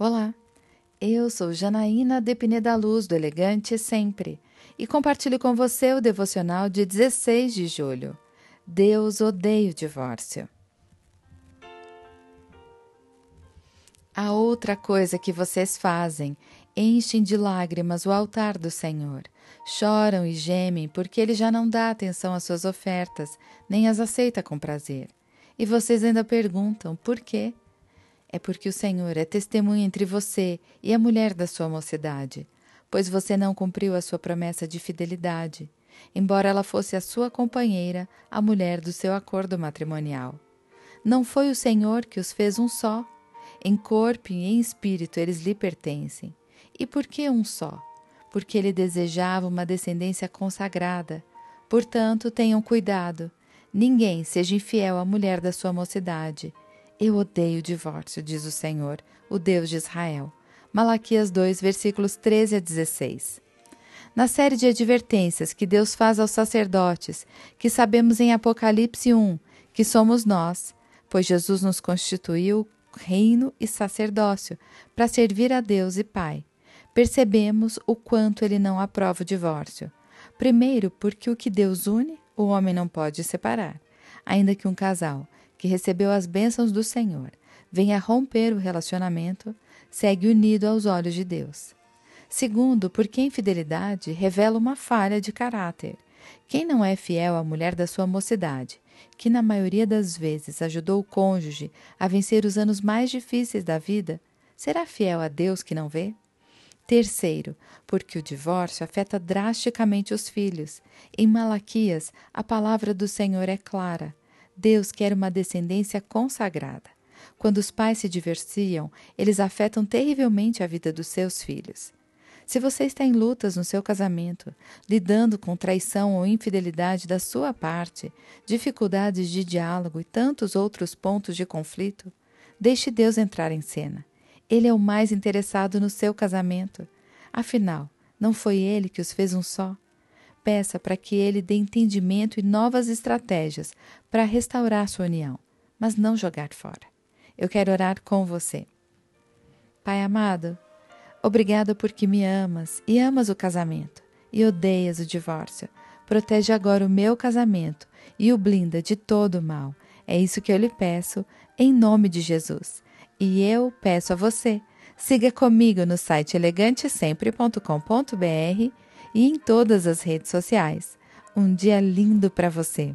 Olá, eu sou Janaína Depine da Luz do Elegante Sempre e compartilho com você o devocional de 16 de julho. Deus odeia o divórcio. A outra coisa que vocês fazem, enchem de lágrimas o altar do Senhor. Choram e gemem porque ele já não dá atenção às suas ofertas, nem as aceita com prazer. E vocês ainda perguntam por quê? É porque o Senhor é testemunha entre você e a mulher da sua mocidade, pois você não cumpriu a sua promessa de fidelidade, embora ela fosse a sua companheira, a mulher do seu acordo matrimonial. Não foi o Senhor que os fez um só? Em corpo e em espírito eles lhe pertencem. E por que um só? Porque ele desejava uma descendência consagrada. Portanto, tenham cuidado. Ninguém seja infiel à mulher da sua mocidade eu odeio o divórcio, diz o Senhor, o Deus de Israel. Malaquias 2, versículos 13 a 16. Na série de advertências que Deus faz aos sacerdotes, que sabemos em Apocalipse 1 que somos nós, pois Jesus nos constituiu reino e sacerdócio para servir a Deus e Pai. Percebemos o quanto ele não aprova o divórcio. Primeiro, porque o que Deus une, o homem não pode separar, ainda que um casal que recebeu as bênçãos do Senhor, venha romper o relacionamento, segue unido aos olhos de Deus. Segundo, porque a infidelidade revela uma falha de caráter. Quem não é fiel à mulher da sua mocidade, que na maioria das vezes ajudou o cônjuge a vencer os anos mais difíceis da vida, será fiel a Deus que não vê? Terceiro, porque o divórcio afeta drasticamente os filhos. Em Malaquias, a palavra do Senhor é clara. Deus quer uma descendência consagrada. Quando os pais se divorciam, eles afetam terrivelmente a vida dos seus filhos. Se você está em lutas no seu casamento, lidando com traição ou infidelidade da sua parte, dificuldades de diálogo e tantos outros pontos de conflito, deixe Deus entrar em cena. Ele é o mais interessado no seu casamento. Afinal, não foi ele que os fez um só? Peça para que ele dê entendimento e novas estratégias para restaurar sua união, mas não jogar fora. Eu quero orar com você. Pai amado, obrigada porque me amas e amas o casamento e odeias o divórcio. Protege agora o meu casamento e o blinda de todo o mal. É isso que eu lhe peço, em nome de Jesus. E eu peço a você, siga comigo no site elegantesempre.com.br e em todas as redes sociais. Um dia lindo para você!